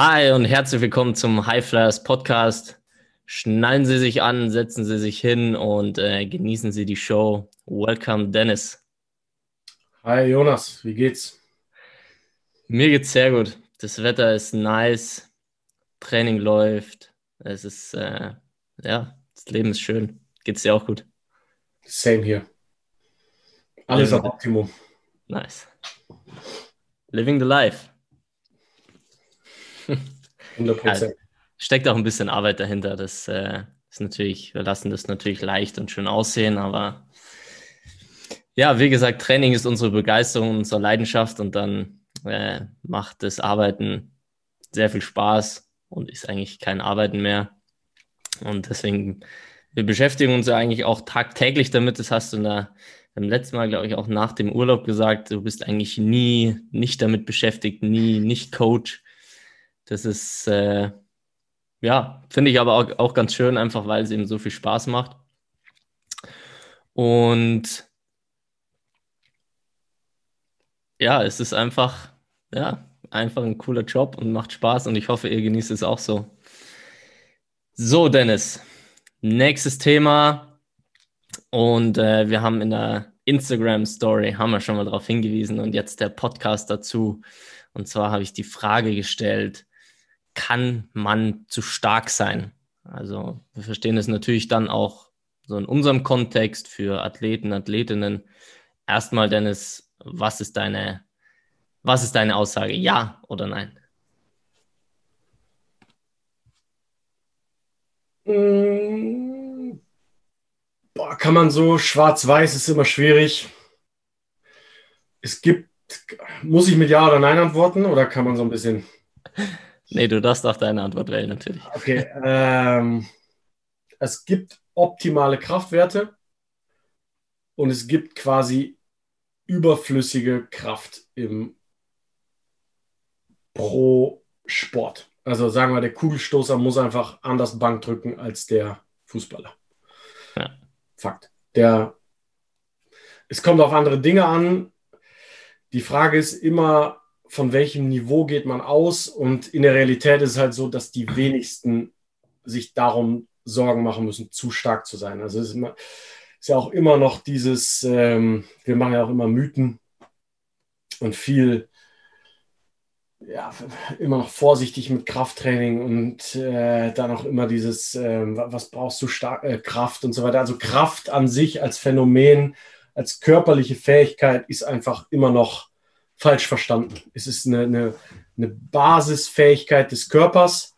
Hi und herzlich willkommen zum High Flyers Podcast. Schnallen Sie sich an, setzen Sie sich hin und äh, genießen Sie die Show. Welcome, Dennis. Hi, Jonas, wie geht's? Mir geht's sehr gut. Das Wetter ist nice, Training läuft. Es ist, äh, ja, das Leben ist schön. Geht's dir auch gut? Same hier. Alles auf Optimum. Nice. Living the life. 100 Prozent. Ja, steckt auch ein bisschen Arbeit dahinter. Das äh, ist natürlich, wir lassen das natürlich leicht und schön aussehen, aber ja, wie gesagt, Training ist unsere Begeisterung, unsere Leidenschaft und dann äh, macht das Arbeiten sehr viel Spaß und ist eigentlich kein Arbeiten mehr. Und deswegen, wir beschäftigen uns ja eigentlich auch tagtäglich damit. Das hast du in der, beim letzten Mal, glaube ich, auch nach dem Urlaub gesagt. Du bist eigentlich nie nicht damit beschäftigt, nie nicht Coach. Das ist, äh, ja, finde ich aber auch, auch ganz schön, einfach weil es eben so viel Spaß macht. Und ja, es ist einfach, ja, einfach ein cooler Job und macht Spaß und ich hoffe, ihr genießt es auch so. So, Dennis, nächstes Thema und äh, wir haben in der Instagram Story, haben wir schon mal darauf hingewiesen und jetzt der Podcast dazu. Und zwar habe ich die Frage gestellt, kann man zu stark sein? Also wir verstehen es natürlich dann auch so in unserem Kontext für Athleten, Athletinnen. Erstmal, Dennis, was ist deine, was ist deine Aussage? Ja oder nein? Hm, boah, kann man so schwarz-weiß ist immer schwierig. Es gibt, muss ich mit Ja oder Nein antworten oder kann man so ein bisschen Nee, du darfst auch deine Antwort wählen, natürlich. Okay. Ähm, es gibt optimale Kraftwerte und es gibt quasi überflüssige Kraft im pro Sport. Also sagen wir, der Kugelstoßer muss einfach anders Bank drücken als der Fußballer. Ja. Fakt. Der, es kommt auf andere Dinge an. Die Frage ist immer, von welchem Niveau geht man aus? Und in der Realität ist es halt so, dass die wenigsten sich darum Sorgen machen müssen, zu stark zu sein. Also es ist, immer, ist ja auch immer noch dieses, ähm, wir machen ja auch immer Mythen und viel, ja, immer noch vorsichtig mit Krafttraining und äh, dann auch immer dieses, äh, was brauchst du stark, äh, Kraft und so weiter. Also Kraft an sich als Phänomen, als körperliche Fähigkeit ist einfach immer noch falsch verstanden. Es ist eine, eine, eine Basisfähigkeit des Körpers,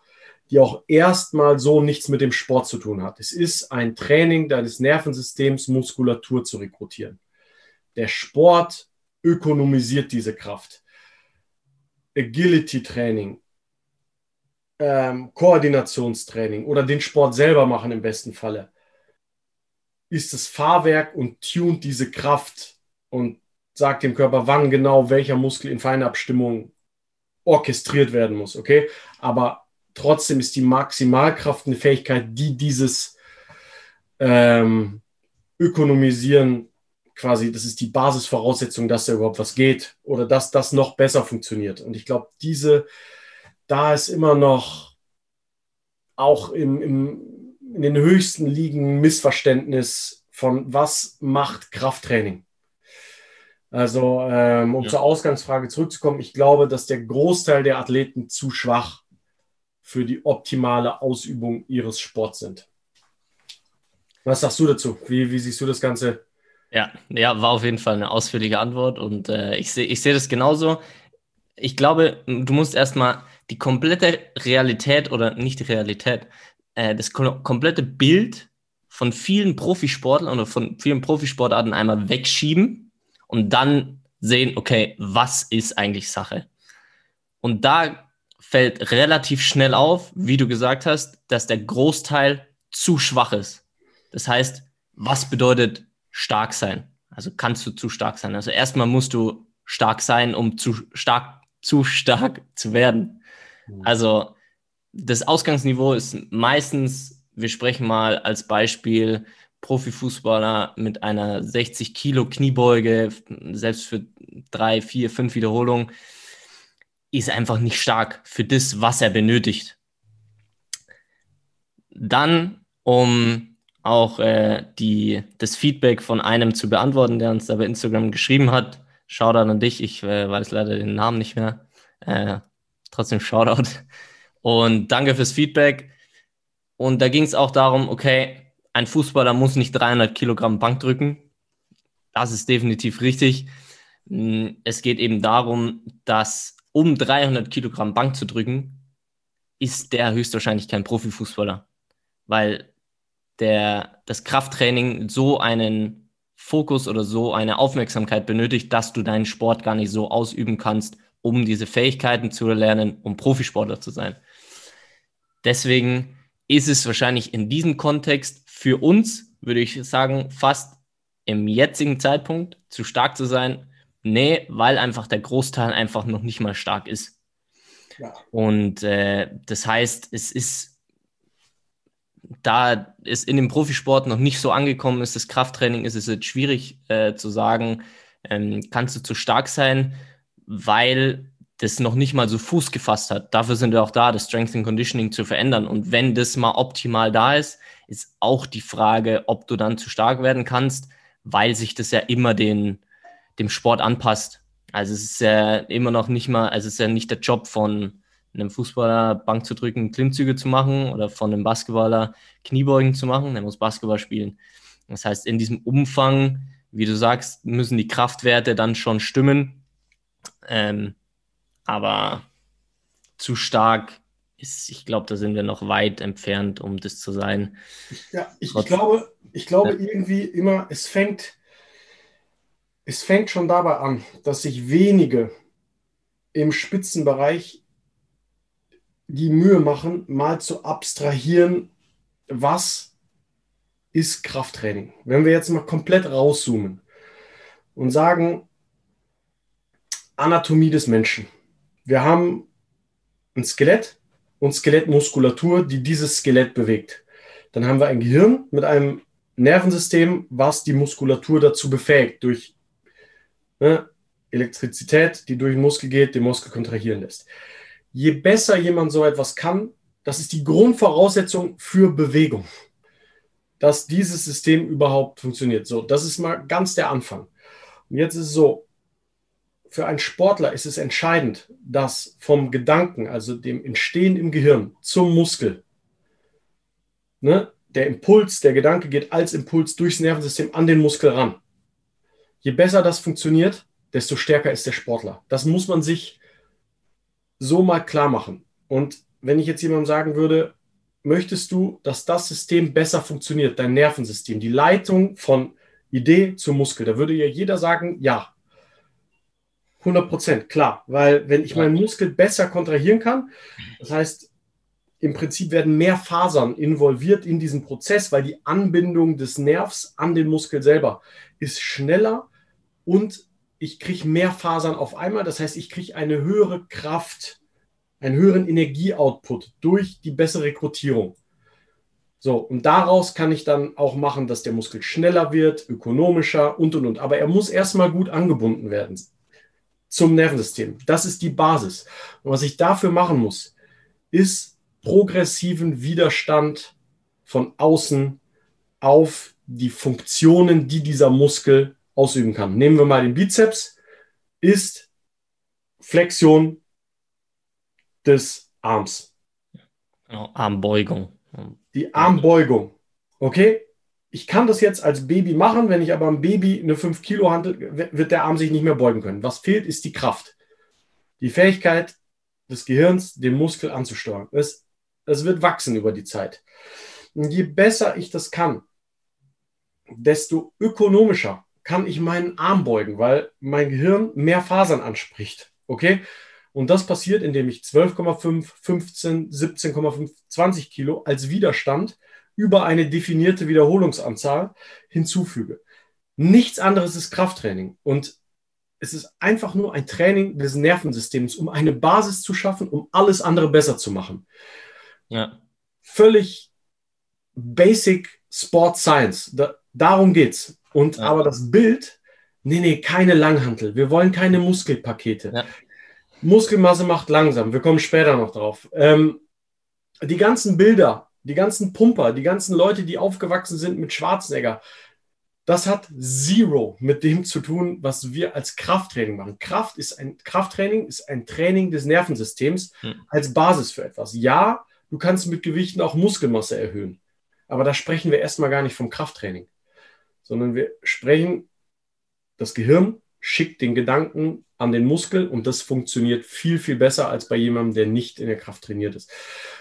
die auch erstmal so nichts mit dem Sport zu tun hat. Es ist ein Training deines Nervensystems, Muskulatur zu rekrutieren. Der Sport ökonomisiert diese Kraft. Agility-Training, ähm, Koordinationstraining oder den Sport selber machen im besten Falle, ist das Fahrwerk und tunt diese Kraft und sagt dem Körper, wann genau welcher Muskel in Feinabstimmung orchestriert werden muss, okay? Aber trotzdem ist die Maximalkraft eine Fähigkeit, die dieses ähm, Ökonomisieren quasi, das ist die Basisvoraussetzung, dass da überhaupt was geht oder dass das noch besser funktioniert. Und ich glaube, diese, da ist immer noch auch im, im, in den höchsten Ligen Missverständnis von was macht Krafttraining. Also, ähm, um ja. zur Ausgangsfrage zurückzukommen, ich glaube, dass der Großteil der Athleten zu schwach für die optimale Ausübung ihres Sports sind. Was sagst du dazu? Wie, wie siehst du das Ganze? Ja, ja, war auf jeden Fall eine ausführliche Antwort und äh, ich sehe ich seh das genauso. Ich glaube, du musst erstmal die komplette Realität oder nicht die Realität, äh, das komplette Bild von vielen Profisportlern oder von vielen Profisportarten einmal wegschieben und dann sehen, okay, was ist eigentlich Sache? Und da fällt relativ schnell auf, wie du gesagt hast, dass der Großteil zu schwach ist. Das heißt, was bedeutet stark sein? Also kannst du zu stark sein? Also erstmal musst du stark sein, um zu stark, zu stark zu werden. Mhm. Also das Ausgangsniveau ist meistens, wir sprechen mal als Beispiel Profifußballer mit einer 60 Kilo Kniebeuge, selbst für drei, vier, fünf Wiederholungen, ist einfach nicht stark für das, was er benötigt. Dann, um auch äh, die, das Feedback von einem zu beantworten, der uns da bei Instagram geschrieben hat. Shoutout an dich, ich äh, weiß leider den Namen nicht mehr. Äh, trotzdem Shoutout. Und danke fürs Feedback. Und da ging es auch darum, okay, ein Fußballer muss nicht 300 Kilogramm Bank drücken. Das ist definitiv richtig. Hm, es geht eben darum, dass um 300 Kilogramm Bank zu drücken, ist der höchstwahrscheinlich kein Profifußballer. Weil der, das Krafttraining so einen Fokus oder so eine Aufmerksamkeit benötigt, dass du deinen Sport gar nicht so ausüben kannst, um diese Fähigkeiten zu erlernen, um Profisportler zu sein. Deswegen ist es wahrscheinlich in diesem Kontext für uns, würde ich sagen, fast im jetzigen Zeitpunkt zu stark zu sein. Nee, weil einfach der Großteil einfach noch nicht mal stark ist. Ja. Und äh, das heißt, es ist da es in dem Profisport noch nicht so angekommen ist, das Krafttraining, ist es jetzt schwierig äh, zu sagen, ähm, kannst du zu stark sein, weil das noch nicht mal so Fuß gefasst hat. Dafür sind wir auch da, das Strength and Conditioning zu verändern. Und wenn das mal optimal da ist, ist auch die Frage, ob du dann zu stark werden kannst, weil sich das ja immer den, dem Sport anpasst. Also es ist ja immer noch nicht mal, also es ist ja nicht der Job von, einem Fußballer Bank zu drücken, Klimmzüge zu machen oder von einem Basketballer Kniebeugen zu machen, der muss Basketball spielen. Das heißt, in diesem Umfang, wie du sagst, müssen die Kraftwerte dann schon stimmen. Ähm, aber zu stark ist, ich glaube, da sind wir noch weit entfernt, um das zu sein. Ja, ich, ich glaube, ich glaube ja. irgendwie immer, es fängt, es fängt schon dabei an, dass sich wenige im Spitzenbereich die Mühe machen, mal zu abstrahieren, was ist Krafttraining. Wenn wir jetzt mal komplett rauszoomen und sagen, Anatomie des Menschen. Wir haben ein Skelett und Skelettmuskulatur, die dieses Skelett bewegt. Dann haben wir ein Gehirn mit einem Nervensystem, was die Muskulatur dazu befähigt, durch ne, Elektrizität, die durch den Muskel geht, den Muskel kontrahieren lässt je besser jemand so etwas kann, das ist die Grundvoraussetzung für Bewegung, dass dieses System überhaupt funktioniert. So, das ist mal ganz der Anfang. Und jetzt ist es so, für einen Sportler ist es entscheidend, dass vom Gedanken, also dem Entstehen im Gehirn zum Muskel, ne, der Impuls, der Gedanke geht als Impuls durchs Nervensystem an den Muskel ran. Je besser das funktioniert, desto stärker ist der Sportler. Das muss man sich so mal klar machen. Und wenn ich jetzt jemandem sagen würde, möchtest du, dass das System besser funktioniert, dein Nervensystem, die Leitung von Idee zu Muskel, da würde ja jeder sagen, ja. 100 Prozent, klar. Weil wenn ich meinen Muskel besser kontrahieren kann, das heißt, im Prinzip werden mehr Fasern involviert in diesen Prozess, weil die Anbindung des Nervs an den Muskel selber ist schneller und ich kriege mehr Fasern auf einmal. Das heißt, ich kriege eine höhere Kraft, einen höheren Energieoutput durch die bessere Rekrutierung. So, und daraus kann ich dann auch machen, dass der Muskel schneller wird, ökonomischer und und und. Aber er muss erstmal gut angebunden werden zum Nervensystem. Das ist die Basis. Und was ich dafür machen muss, ist progressiven Widerstand von außen auf die Funktionen, die dieser Muskel ausüben kann. Nehmen wir mal den Bizeps, ist Flexion des Arms. Genau, Armbeugung. Die Armbeugung. Okay? Ich kann das jetzt als Baby machen, wenn ich aber am Baby eine 5 Kilo handel, wird der Arm sich nicht mehr beugen können. Was fehlt, ist die Kraft. Die Fähigkeit des Gehirns, den Muskel anzusteuern. Es, es wird wachsen über die Zeit. Und je besser ich das kann, desto ökonomischer kann ich meinen Arm beugen, weil mein Gehirn mehr Fasern anspricht. Okay? Und das passiert, indem ich 12,5, 15, 17,5, 20 Kilo als Widerstand über eine definierte Wiederholungsanzahl hinzufüge. Nichts anderes ist Krafttraining. Und es ist einfach nur ein Training des Nervensystems, um eine Basis zu schaffen, um alles andere besser zu machen. Ja. Völlig basic Sport Science. Da, darum geht's. Und ja. aber das Bild, nee, nee, keine Langhantel. Wir wollen keine Muskelpakete. Ja. Muskelmasse macht langsam. Wir kommen später noch drauf. Ähm, die ganzen Bilder, die ganzen Pumper, die ganzen Leute, die aufgewachsen sind mit Schwarzenegger, das hat zero mit dem zu tun, was wir als Krafttraining machen. Kraft ist ein Krafttraining ist ein Training des Nervensystems hm. als Basis für etwas. Ja, du kannst mit Gewichten auch Muskelmasse erhöhen, aber da sprechen wir erstmal gar nicht vom Krafttraining, sondern wir sprechen das Gehirn schickt den Gedanken an den Muskel und das funktioniert viel, viel besser als bei jemandem, der nicht in der Kraft trainiert ist.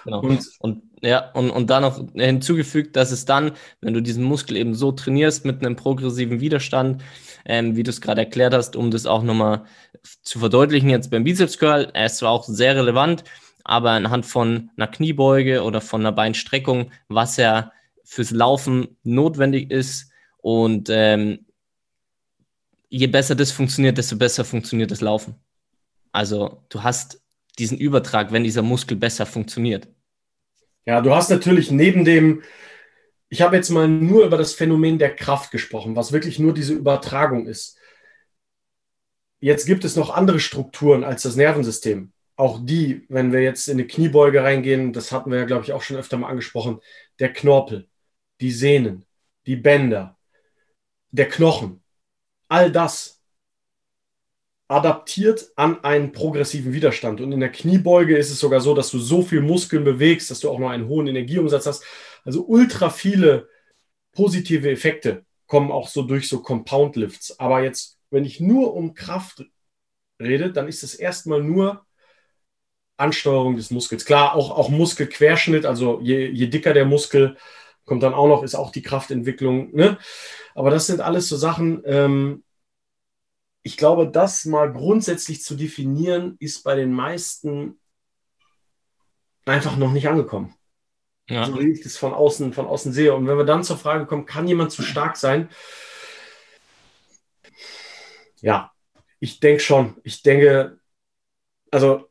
Genau. Und, und ja, und, und da noch hinzugefügt, dass es dann, wenn du diesen Muskel eben so trainierst mit einem progressiven Widerstand, ähm, wie du es gerade erklärt hast, um das auch nochmal zu verdeutlichen, jetzt beim Bizeps Curl, er ist zwar auch sehr relevant, aber anhand von einer Kniebeuge oder von einer Beinstreckung, was ja fürs Laufen notwendig ist und ähm, je besser das funktioniert, desto besser funktioniert das Laufen. Also du hast diesen Übertrag, wenn dieser Muskel besser funktioniert. Ja, du hast natürlich neben dem, ich habe jetzt mal nur über das Phänomen der Kraft gesprochen, was wirklich nur diese Übertragung ist. Jetzt gibt es noch andere Strukturen als das Nervensystem. Auch die, wenn wir jetzt in eine Kniebeuge reingehen, das hatten wir ja, glaube ich, auch schon öfter mal angesprochen, der Knorpel, die Sehnen, die Bänder, der Knochen, all das adaptiert an einen progressiven Widerstand. Und in der Kniebeuge ist es sogar so, dass du so viel Muskeln bewegst, dass du auch noch einen hohen Energieumsatz hast. Also ultra viele positive Effekte kommen auch so durch so Compound Lifts. Aber jetzt, wenn ich nur um Kraft rede, dann ist es erstmal nur Ansteuerung des Muskels. Klar, auch, auch Muskelquerschnitt, also je, je dicker der Muskel, kommt dann auch noch, ist auch die Kraftentwicklung. Ne? Aber das sind alles so Sachen, ähm, ich glaube, das mal grundsätzlich zu definieren, ist bei den meisten einfach noch nicht angekommen. Ja. So wie ich das von außen, von außen sehe. Und wenn wir dann zur Frage kommen, kann jemand zu stark sein? Ja, ich denke schon. Ich denke, also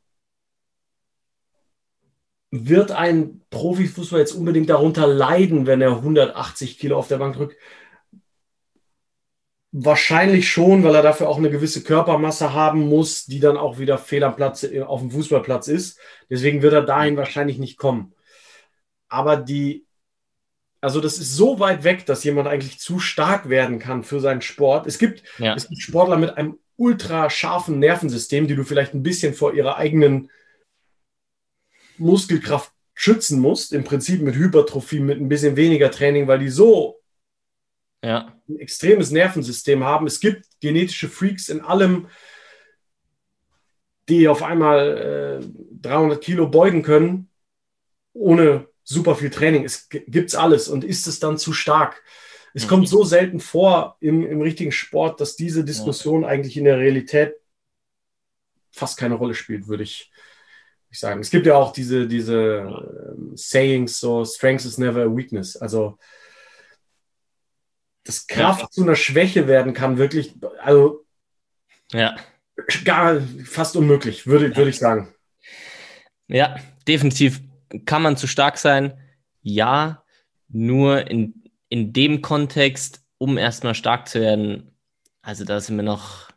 wird ein Profifußballer jetzt unbedingt darunter leiden, wenn er 180 Kilo auf der Bank drückt? Wahrscheinlich schon, weil er dafür auch eine gewisse Körpermasse haben muss, die dann auch wieder fehl am Platz äh, auf dem Fußballplatz ist. Deswegen wird er dahin wahrscheinlich nicht kommen. Aber die, also das ist so weit weg, dass jemand eigentlich zu stark werden kann für seinen Sport. Es gibt, ja. es gibt Sportler mit einem ultra scharfen Nervensystem, die du vielleicht ein bisschen vor ihrer eigenen Muskelkraft schützen musst, im Prinzip mit Hypertrophie, mit ein bisschen weniger Training, weil die so ja. ein extremes Nervensystem haben. Es gibt genetische Freaks in allem, die auf einmal äh, 300 Kilo beugen können, ohne super viel Training. Es gibt alles. Und ist es dann zu stark? Es mhm. kommt so selten vor im, im richtigen Sport, dass diese Diskussion ja. eigentlich in der Realität fast keine Rolle spielt, würde ich, ich sagen. Es gibt ja auch diese, diese äh, Sayings, so Strength is never a weakness. Also dass Kraft ja. zu einer Schwäche werden kann, wirklich, also ja. gar fast unmöglich, würde, würde ich sagen. Ja, definitiv kann man zu stark sein. Ja, nur in, in dem Kontext, um erstmal stark zu werden, also da sind wir noch.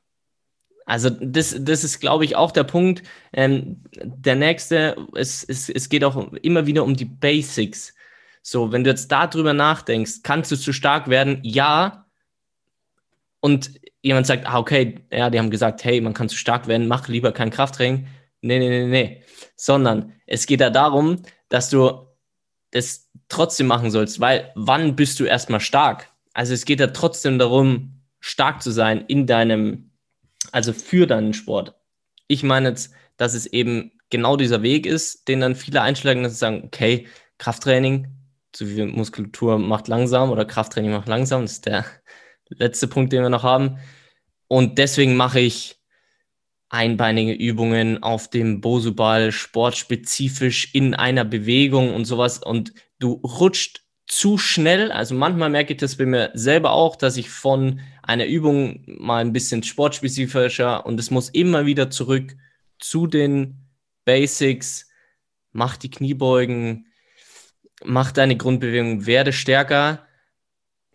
Also, das, das ist, glaube ich, auch der Punkt. Ähm, der nächste, es, es, es geht auch immer wieder um die Basics. So, wenn du jetzt darüber nachdenkst, kannst du zu stark werden? Ja. Und jemand sagt, ah, okay, ja, die haben gesagt, hey, man kann zu stark werden, mach lieber kein Krafttraining. Nee, nee, nee, nee. Sondern es geht da darum, dass du das trotzdem machen sollst, weil wann bist du erstmal stark? Also es geht da trotzdem darum, stark zu sein in deinem, also für deinen Sport. Ich meine jetzt, dass es eben genau dieser Weg ist, den dann viele einschlagen, dass sie sagen, okay, Krafttraining, zu viel Muskulatur macht langsam oder Krafttraining macht langsam. Das ist der letzte Punkt, den wir noch haben. Und deswegen mache ich einbeinige Übungen auf dem Bosuball, sportspezifisch in einer Bewegung und sowas. Und du rutscht zu schnell. Also manchmal merke ich das bei mir selber auch, dass ich von einer Übung mal ein bisschen sportspezifischer und es muss immer wieder zurück zu den Basics. Mach die Kniebeugen, mach deine Grundbewegung, werde stärker,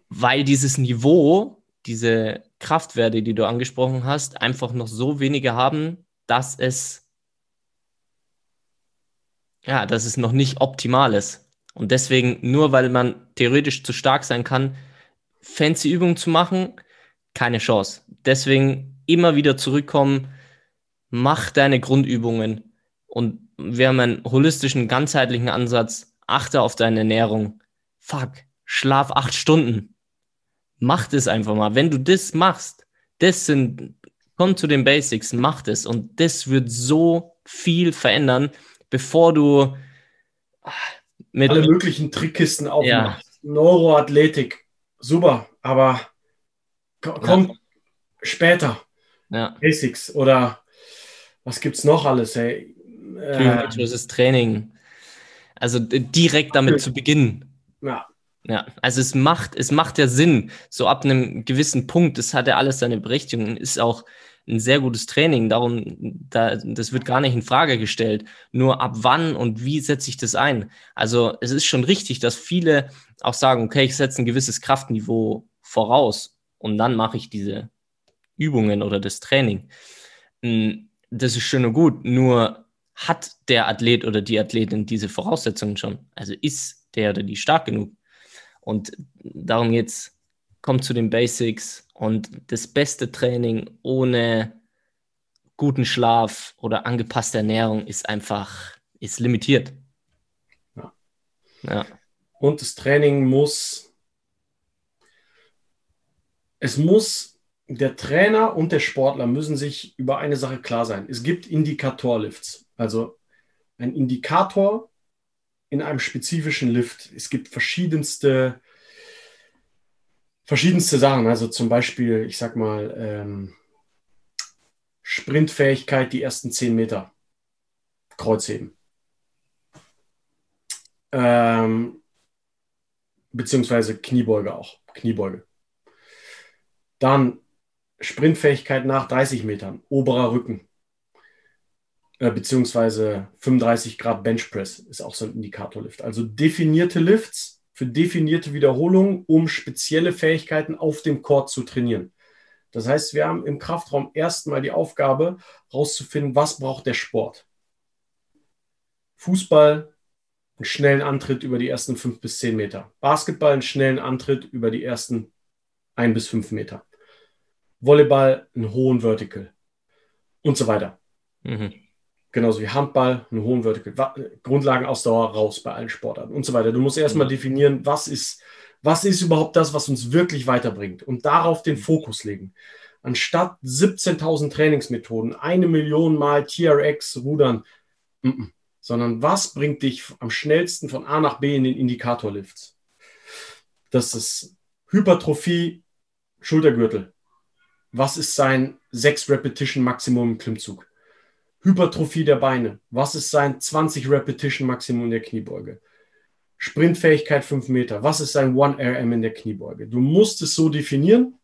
weil dieses Niveau, diese Kraftwerte, die du angesprochen hast, einfach noch so wenige haben, dass es ja, dass es noch nicht optimal ist. Und deswegen, nur weil man theoretisch zu stark sein kann, fancy Übungen zu machen, keine Chance. Deswegen immer wieder zurückkommen, mach deine Grundübungen. Und wir haben einen holistischen, ganzheitlichen Ansatz. Achte auf deine Ernährung. Fuck, schlaf acht Stunden. Mach das einfach mal. Wenn du das machst, das sind, komm zu den Basics, mach das. Und das wird so viel verändern, bevor du ah, mit alle möglichen Trickkisten aufmachst. Ja. Neuroathletik, super, aber kommt ja. später. Ja. Basics oder was gibt's noch alles, ey? Äh, Training. Also direkt damit zu beginnen. Ja. Ja, also es macht, es macht ja Sinn, so ab einem gewissen Punkt, das hat ja alles seine Berechtigung, ist auch ein sehr gutes Training, darum, da, das wird gar nicht in Frage gestellt. Nur ab wann und wie setze ich das ein? Also es ist schon richtig, dass viele auch sagen, okay, ich setze ein gewisses Kraftniveau voraus und dann mache ich diese Übungen oder das Training. Hm, das ist schön und gut, nur hat der Athlet oder die Athletin diese Voraussetzungen schon? Also ist der oder die stark genug? Und darum geht's. Kommt zu den Basics und das beste Training ohne guten Schlaf oder angepasste Ernährung ist einfach, ist limitiert. Ja. ja. Und das Training muss, es muss, der Trainer und der Sportler müssen sich über eine Sache klar sein. Es gibt Indikatorlifts. Also ein Indikator in einem spezifischen Lift. Es gibt verschiedenste, verschiedenste Sachen. Also zum Beispiel, ich sag mal, ähm, Sprintfähigkeit die ersten 10 Meter. Kreuzheben. Ähm, beziehungsweise Kniebeuge auch. Kniebeuge. Dann Sprintfähigkeit nach 30 Metern. Oberer Rücken. Äh, beziehungsweise 35 Grad Benchpress ist auch so ein Indikatorlift. Also definierte Lifts für definierte Wiederholungen, um spezielle Fähigkeiten auf dem Court zu trainieren. Das heißt, wir haben im Kraftraum erstmal die Aufgabe, herauszufinden, was braucht der Sport. Fußball, einen schnellen Antritt über die ersten fünf bis zehn Meter. Basketball, einen schnellen Antritt über die ersten ein bis fünf Meter. Volleyball, einen hohen Vertical und so weiter. Mhm genauso wie Handball, einen hohen Vertical, Grundlagenausdauer raus bei allen Sportarten und so weiter. Du musst erstmal mhm. definieren, was ist, was ist überhaupt das, was uns wirklich weiterbringt und darauf den Fokus legen. Anstatt 17.000 Trainingsmethoden, eine Million Mal TRX rudern, m -m, sondern was bringt dich am schnellsten von A nach B in den Indikatorlifts? Das ist Hypertrophie, Schultergürtel. Was ist sein 6 Repetition Maximum im Klimmzug? Hypertrophie der Beine. Was ist sein 20 Repetition Maximum der Kniebeuge? Sprintfähigkeit 5 Meter. Was ist sein 1RM in der Kniebeuge? Du musst es so definieren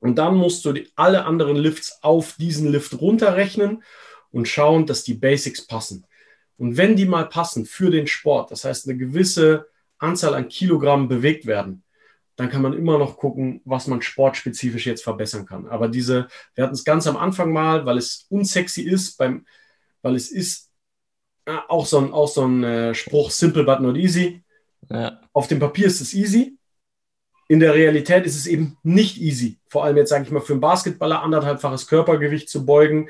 und dann musst du die, alle anderen Lifts auf diesen Lift runterrechnen und schauen, dass die Basics passen. Und wenn die mal passen für den Sport, das heißt eine gewisse Anzahl an Kilogramm bewegt werden, dann kann man immer noch gucken, was man sportspezifisch jetzt verbessern kann. Aber diese, wir hatten es ganz am Anfang mal, weil es unsexy ist, beim, weil es ist ja, auch so ein, auch so ein äh, Spruch, simple but not easy. Ja. Auf dem Papier ist es easy. In der Realität ist es eben nicht easy. Vor allem jetzt, sage ich mal, für einen Basketballer anderthalbfaches Körpergewicht zu beugen,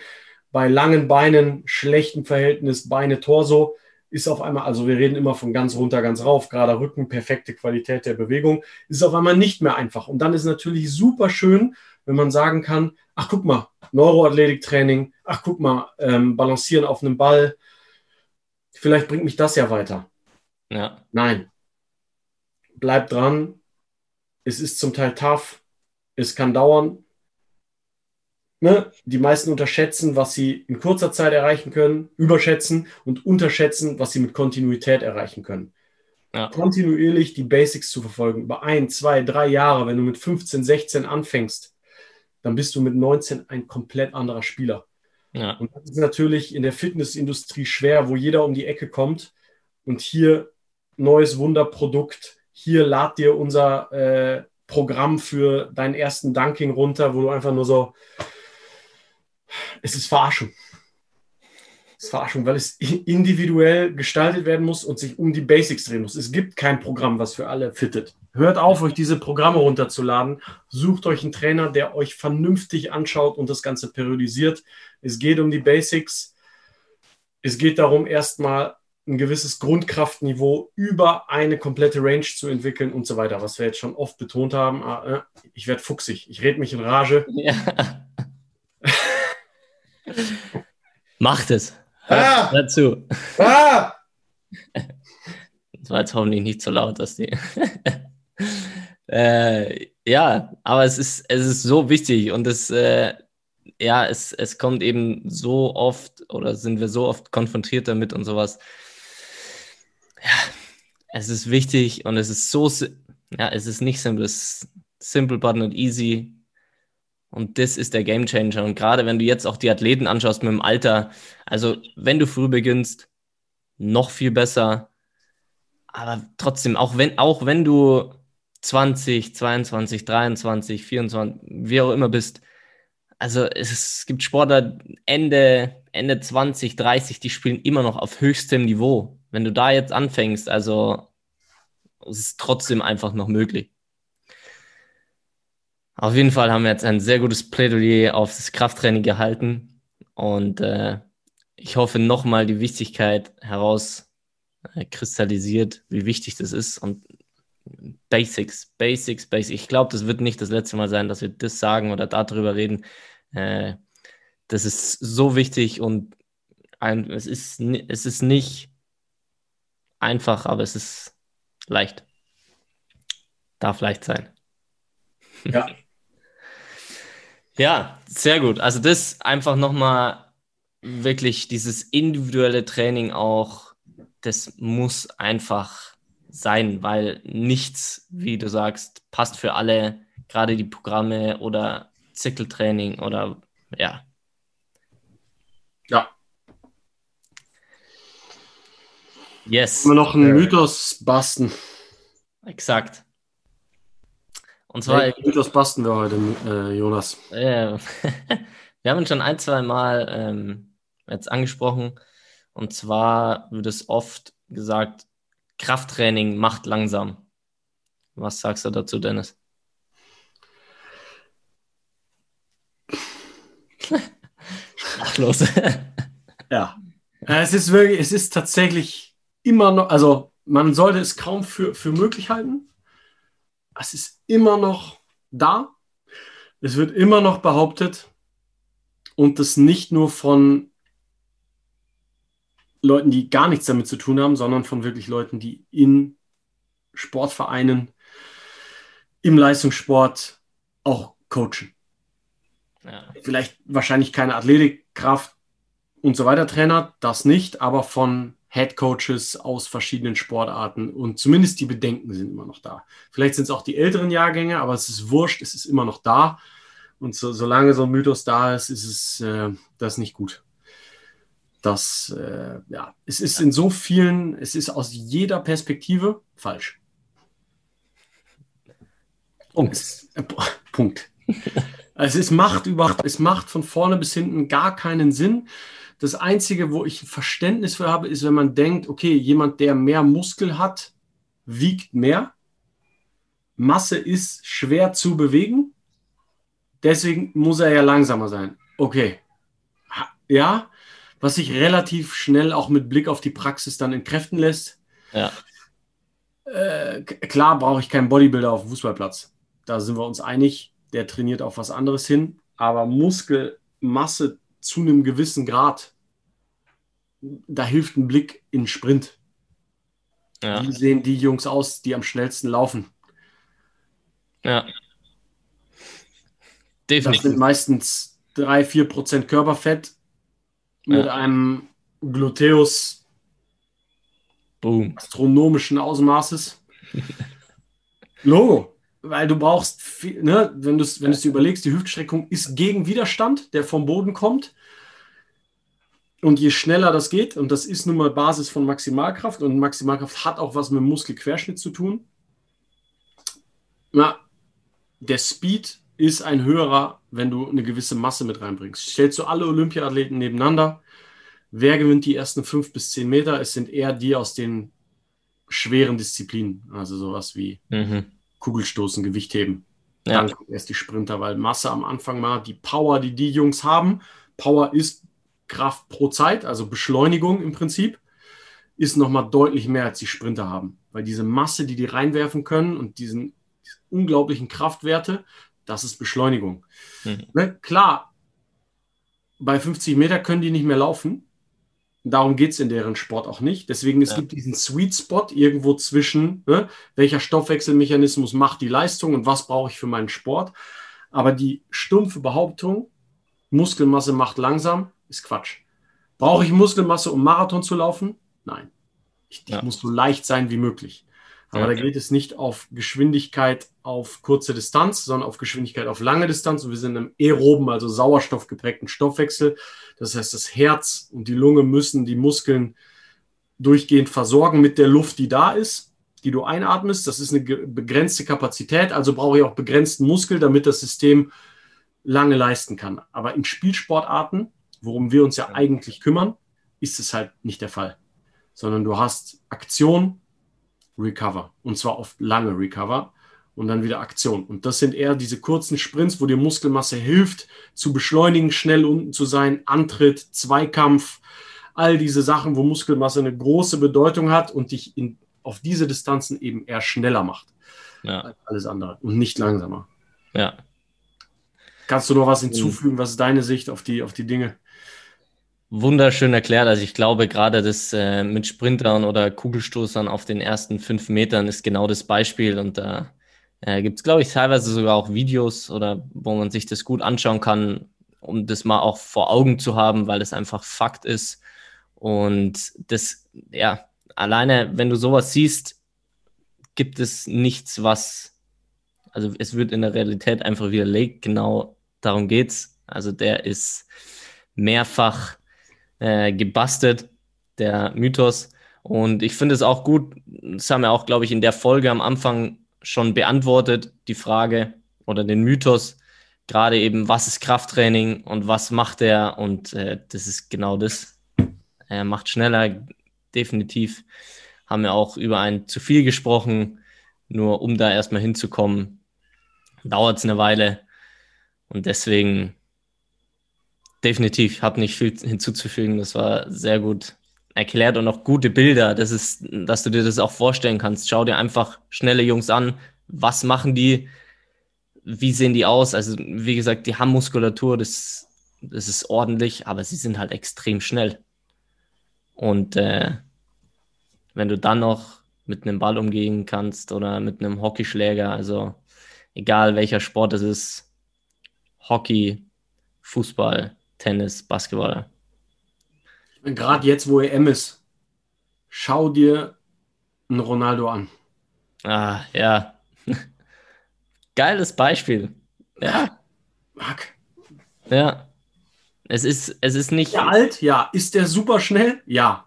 bei langen Beinen, schlechtem Verhältnis Beine-Torso ist auf einmal, also wir reden immer von ganz runter, ganz rauf, gerade Rücken, perfekte Qualität der Bewegung, ist auf einmal nicht mehr einfach. Und dann ist natürlich super schön, wenn man sagen kann, ach guck mal, Neuroathletiktraining, ach guck mal, ähm, balancieren auf einem Ball, vielleicht bringt mich das ja weiter. Ja. Nein. Bleib dran. Es ist zum Teil tough. Es kann dauern ne, die meisten unterschätzen, was sie in kurzer Zeit erreichen können, überschätzen und unterschätzen, was sie mit Kontinuität erreichen können. Ja. Kontinuierlich die Basics zu verfolgen, über ein, zwei, drei Jahre, wenn du mit 15, 16 anfängst, dann bist du mit 19 ein komplett anderer Spieler. Ja. Und das ist natürlich in der Fitnessindustrie schwer, wo jeder um die Ecke kommt und hier neues Wunderprodukt, hier lad dir unser äh, Programm für deinen ersten Dunking runter, wo du einfach nur so, es ist Verarschung. Das ist Verarschung, weil es individuell gestaltet werden muss und sich um die Basics drehen muss. Es gibt kein Programm, was für alle fittet. Hört auf, euch diese Programme runterzuladen. Sucht euch einen Trainer, der euch vernünftig anschaut und das Ganze periodisiert. Es geht um die Basics. Es geht darum, erstmal ein gewisses Grundkraftniveau über eine komplette Range zu entwickeln und so weiter, was wir jetzt schon oft betont haben. Ah, äh, ich werde fuchsig, ich rede mich in Rage. Ja. Macht es. Ah! Dazu. Ah! Das war jetzt hoffentlich nicht so laut, dass die. äh, ja, aber es ist, es ist so wichtig und es, äh, ja, es, es kommt eben so oft oder sind wir so oft konfrontiert damit und sowas. Ja, es ist wichtig und es ist so, ja, es ist nicht simpel, es ist simple but not easy. Und das ist der Game Changer. Und gerade wenn du jetzt auch die Athleten anschaust mit dem Alter, also wenn du früh beginnst, noch viel besser. Aber trotzdem, auch wenn, auch wenn du 20, 22, 23, 24, wie auch immer bist, also es, gibt Sportler Ende, Ende 20, 30, die spielen immer noch auf höchstem Niveau. Wenn du da jetzt anfängst, also es ist trotzdem einfach noch möglich. Auf jeden Fall haben wir jetzt ein sehr gutes Plädoyer auf das Krafttraining gehalten und äh, ich hoffe nochmal die Wichtigkeit herauskristallisiert, äh, wie wichtig das ist und Basics, Basics, Basics. Ich glaube, das wird nicht das letzte Mal sein, dass wir das sagen oder darüber reden. Äh, das ist so wichtig und ein, es, ist, es ist nicht einfach, aber es ist leicht. Darf leicht sein. Ja, Ja, sehr gut. Also das einfach nochmal wirklich dieses individuelle Training auch, das muss einfach sein, weil nichts, wie du sagst, passt für alle, gerade die Programme oder Zirkeltraining oder ja. Ja. Yes. Immer noch einen Mythos basten. Exakt. Und zwar. Hey, das basten wir heute, äh, Jonas. Äh, wir haben ihn schon ein, zwei Mal ähm, jetzt angesprochen. Und zwar wird es oft gesagt, Krafttraining macht langsam. Was sagst du dazu, Dennis? Ach, los. ja. Es ist wirklich, es ist tatsächlich immer noch, also man sollte es kaum für, für möglich halten, es ist immer noch da. Es wird immer noch behauptet und das nicht nur von Leuten, die gar nichts damit zu tun haben, sondern von wirklich Leuten, die in Sportvereinen, im Leistungssport auch coachen. Ja. Vielleicht wahrscheinlich keine Athletikkraft und so weiter Trainer, das nicht, aber von Head Coaches aus verschiedenen Sportarten und zumindest die Bedenken sind immer noch da. Vielleicht sind es auch die älteren Jahrgänge, aber es ist wurscht, es ist immer noch da. Und so, solange so ein Mythos da ist, ist es äh, das nicht gut. Das, äh, ja, es ist in so vielen, es ist aus jeder Perspektive falsch. Punkt. Es, äh, Punkt. also es macht überhaupt, es macht von vorne bis hinten gar keinen Sinn. Das Einzige, wo ich Verständnis für habe, ist, wenn man denkt, okay, jemand, der mehr Muskel hat, wiegt mehr. Masse ist schwer zu bewegen. Deswegen muss er ja langsamer sein. Okay. Ja, was sich relativ schnell auch mit Blick auf die Praxis dann entkräften lässt. Ja. Äh, klar brauche ich keinen Bodybuilder auf dem Fußballplatz. Da sind wir uns einig. Der trainiert auf was anderes hin. Aber Muskelmasse zu einem gewissen Grad, da hilft ein Blick in Sprint. Ja. Wie sehen die Jungs aus, die am schnellsten laufen? Ja. Definitiv. Das sind meistens 3-4% Körperfett mit ja. einem Gluteus Boom. astronomischen Ausmaßes. Logo weil du brauchst, viel, ne, wenn du es wenn dir überlegst, die Hüftstreckung ist gegen Widerstand, der vom Boden kommt. Und je schneller das geht, und das ist nun mal Basis von Maximalkraft, und Maximalkraft hat auch was mit Muskelquerschnitt zu tun, na, der Speed ist ein höherer, wenn du eine gewisse Masse mit reinbringst. Stellst du alle Olympiathleten nebeneinander, wer gewinnt die ersten fünf bis zehn Meter? Es sind eher die aus den schweren Disziplinen, also sowas wie mhm. Kugelstoßen, Gewichtheben. Ja. Dann kommen erst die Sprinter, weil Masse am Anfang mal die Power, die die Jungs haben. Power ist Kraft pro Zeit, also Beschleunigung im Prinzip, ist nochmal deutlich mehr als die Sprinter haben. Weil diese Masse, die die reinwerfen können und diesen, diese unglaublichen Kraftwerte, das ist Beschleunigung. Mhm. Ne? Klar, bei 50 Meter können die nicht mehr laufen, Darum geht es in deren Sport auch nicht. Deswegen es ja. gibt diesen Sweet Spot irgendwo zwischen, ne, welcher Stoffwechselmechanismus macht die Leistung und was brauche ich für meinen Sport. Aber die stumpfe Behauptung, Muskelmasse macht langsam, ist Quatsch. Brauche ich Muskelmasse, um Marathon zu laufen? Nein. Ich, ich ja. muss so leicht sein wie möglich. Aber ja, da geht es nicht auf Geschwindigkeit auf kurze Distanz, sondern auf Geschwindigkeit auf lange Distanz. Und wir sind im aeroben, also sauerstoffgeprägten Stoffwechsel. Das heißt, das Herz und die Lunge müssen die Muskeln durchgehend versorgen mit der Luft, die da ist, die du einatmest. Das ist eine begrenzte Kapazität, also brauche ich auch begrenzten Muskel, damit das System lange leisten kann. Aber in Spielsportarten, worum wir uns ja eigentlich kümmern, ist es halt nicht der Fall. Sondern du hast Aktion, Recover. Und zwar oft lange Recover und dann wieder Aktion. Und das sind eher diese kurzen Sprints, wo dir Muskelmasse hilft, zu beschleunigen, schnell unten zu sein, Antritt, Zweikampf, all diese Sachen, wo Muskelmasse eine große Bedeutung hat und dich in, auf diese Distanzen eben eher schneller macht. Ja. Als alles andere und nicht langsamer. Ja. Kannst du noch was hinzufügen? Was ist deine Sicht auf die, auf die Dinge? Wunderschön erklärt. Also ich glaube, gerade das äh, mit Sprintern oder Kugelstoßern auf den ersten fünf Metern ist genau das Beispiel. Und da äh, gibt es, glaube ich, teilweise sogar auch Videos oder wo man sich das gut anschauen kann, um das mal auch vor Augen zu haben, weil es einfach Fakt ist. Und das, ja, alleine, wenn du sowas siehst, gibt es nichts, was, also es wird in der Realität einfach widerlegt. Genau darum geht's. Also der ist mehrfach äh, gebastelt, der Mythos. Und ich finde es auch gut, das haben wir auch, glaube ich, in der Folge am Anfang schon beantwortet, die Frage oder den Mythos, gerade eben, was ist Krafttraining und was macht er? Und äh, das ist genau das. Er macht schneller, definitiv. Haben wir auch über ein zu viel gesprochen, nur um da erstmal hinzukommen, dauert es eine Weile. Und deswegen definitiv, habe nicht viel hinzuzufügen. Das war sehr gut erklärt und auch gute Bilder. Das ist, dass du dir das auch vorstellen kannst. Schau dir einfach schnelle Jungs an. Was machen die? Wie sehen die aus? Also, wie gesagt, die haben Muskulatur, das, das ist ordentlich, aber sie sind halt extrem schnell. Und äh, wenn du dann noch mit einem Ball umgehen kannst oder mit einem Hockeyschläger, also egal welcher Sport es ist, Hockey, Fußball, Tennis, Basketball. Gerade jetzt, wo EM ist, schau dir einen Ronaldo an. Ah, ja. Geiles Beispiel. Ja. Marc. Ja. Es ist, es ist nicht. Ist der alt? Ja. Ist der super schnell? Ja.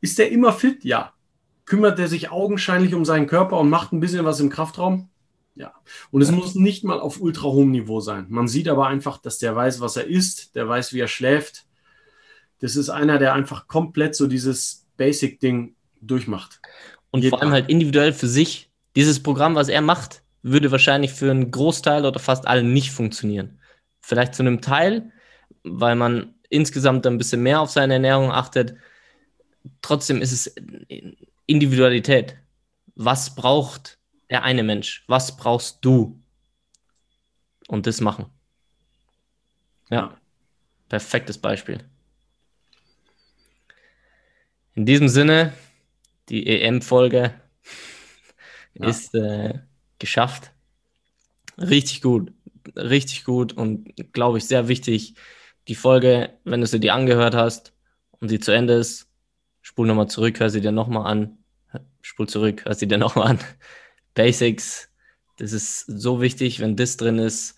Ist der immer fit? Ja. Kümmert er sich augenscheinlich um seinen Körper und macht ein bisschen was im Kraftraum? Ja, und es muss nicht mal auf ultra hohem Niveau sein. Man sieht aber einfach, dass der weiß, was er isst, der weiß, wie er schläft. Das ist einer, der einfach komplett so dieses Basic-Ding durchmacht. Und Jeden vor allem halt individuell für sich. Dieses Programm, was er macht, würde wahrscheinlich für einen Großteil oder fast alle nicht funktionieren. Vielleicht zu einem Teil, weil man insgesamt ein bisschen mehr auf seine Ernährung achtet. Trotzdem ist es Individualität. Was braucht der eine Mensch. Was brauchst du? Und das machen. Ja, perfektes Beispiel. In diesem Sinne, die EM-Folge ja. ist äh, geschafft. Richtig gut, richtig gut und glaube ich sehr wichtig. Die Folge, wenn du sie dir angehört hast und sie zu Ende ist, spul nochmal zurück, hör sie dir nochmal an. Spul zurück, hör sie dir nochmal an. Basics, das ist so wichtig, wenn das drin ist,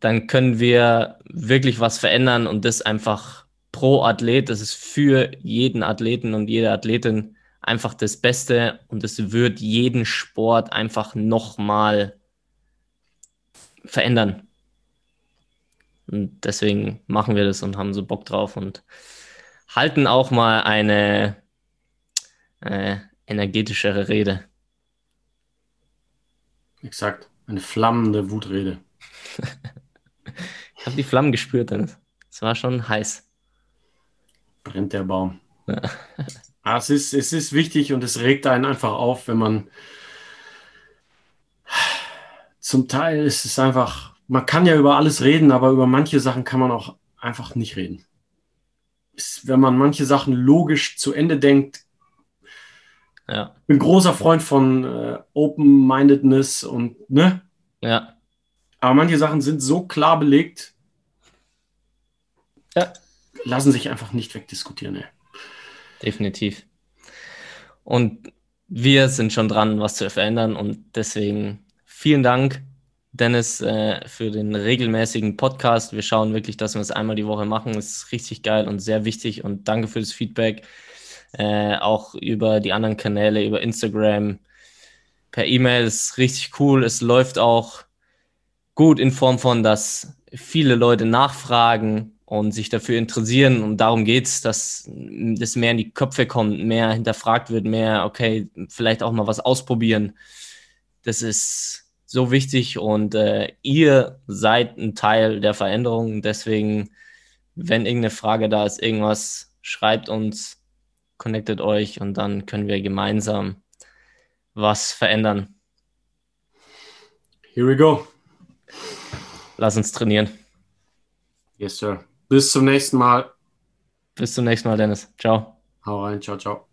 dann können wir wirklich was verändern und das einfach pro Athlet, das ist für jeden Athleten und jede Athletin einfach das Beste und es wird jeden Sport einfach nochmal verändern. Und deswegen machen wir das und haben so Bock drauf und halten auch mal eine äh, energetischere Rede. Exakt, eine flammende Wutrede. ich habe die Flammen gespürt, Dennis. Es war schon heiß. Brennt der Baum. Ja. Ah, es, ist, es ist wichtig und es regt einen einfach auf, wenn man zum Teil ist es einfach, man kann ja über alles reden, aber über manche Sachen kann man auch einfach nicht reden. Wenn man manche Sachen logisch zu Ende denkt, ja. Ich bin großer Freund von äh, Open-Mindedness und, ne? Ja. Aber manche Sachen sind so klar belegt, ja. lassen sich einfach nicht wegdiskutieren, ey. Definitiv. Und wir sind schon dran, was zu verändern und deswegen vielen Dank, Dennis, äh, für den regelmäßigen Podcast. Wir schauen wirklich, dass wir es einmal die Woche machen. Das ist richtig geil und sehr wichtig und danke für das Feedback. Äh, auch über die anderen Kanäle, über Instagram, per E-Mail ist richtig cool. Es läuft auch gut in Form von, dass viele Leute nachfragen und sich dafür interessieren. Und darum geht es, dass das mehr in die Köpfe kommt, mehr hinterfragt wird, mehr, okay, vielleicht auch mal was ausprobieren. Das ist so wichtig und äh, ihr seid ein Teil der Veränderung. Deswegen, wenn irgendeine Frage da ist, irgendwas, schreibt uns, connectet euch und dann können wir gemeinsam was verändern. Here we go. Lass uns trainieren. Yes, sir. Bis zum nächsten Mal. Bis zum nächsten Mal, Dennis. Ciao. Hau rein. Ciao, ciao.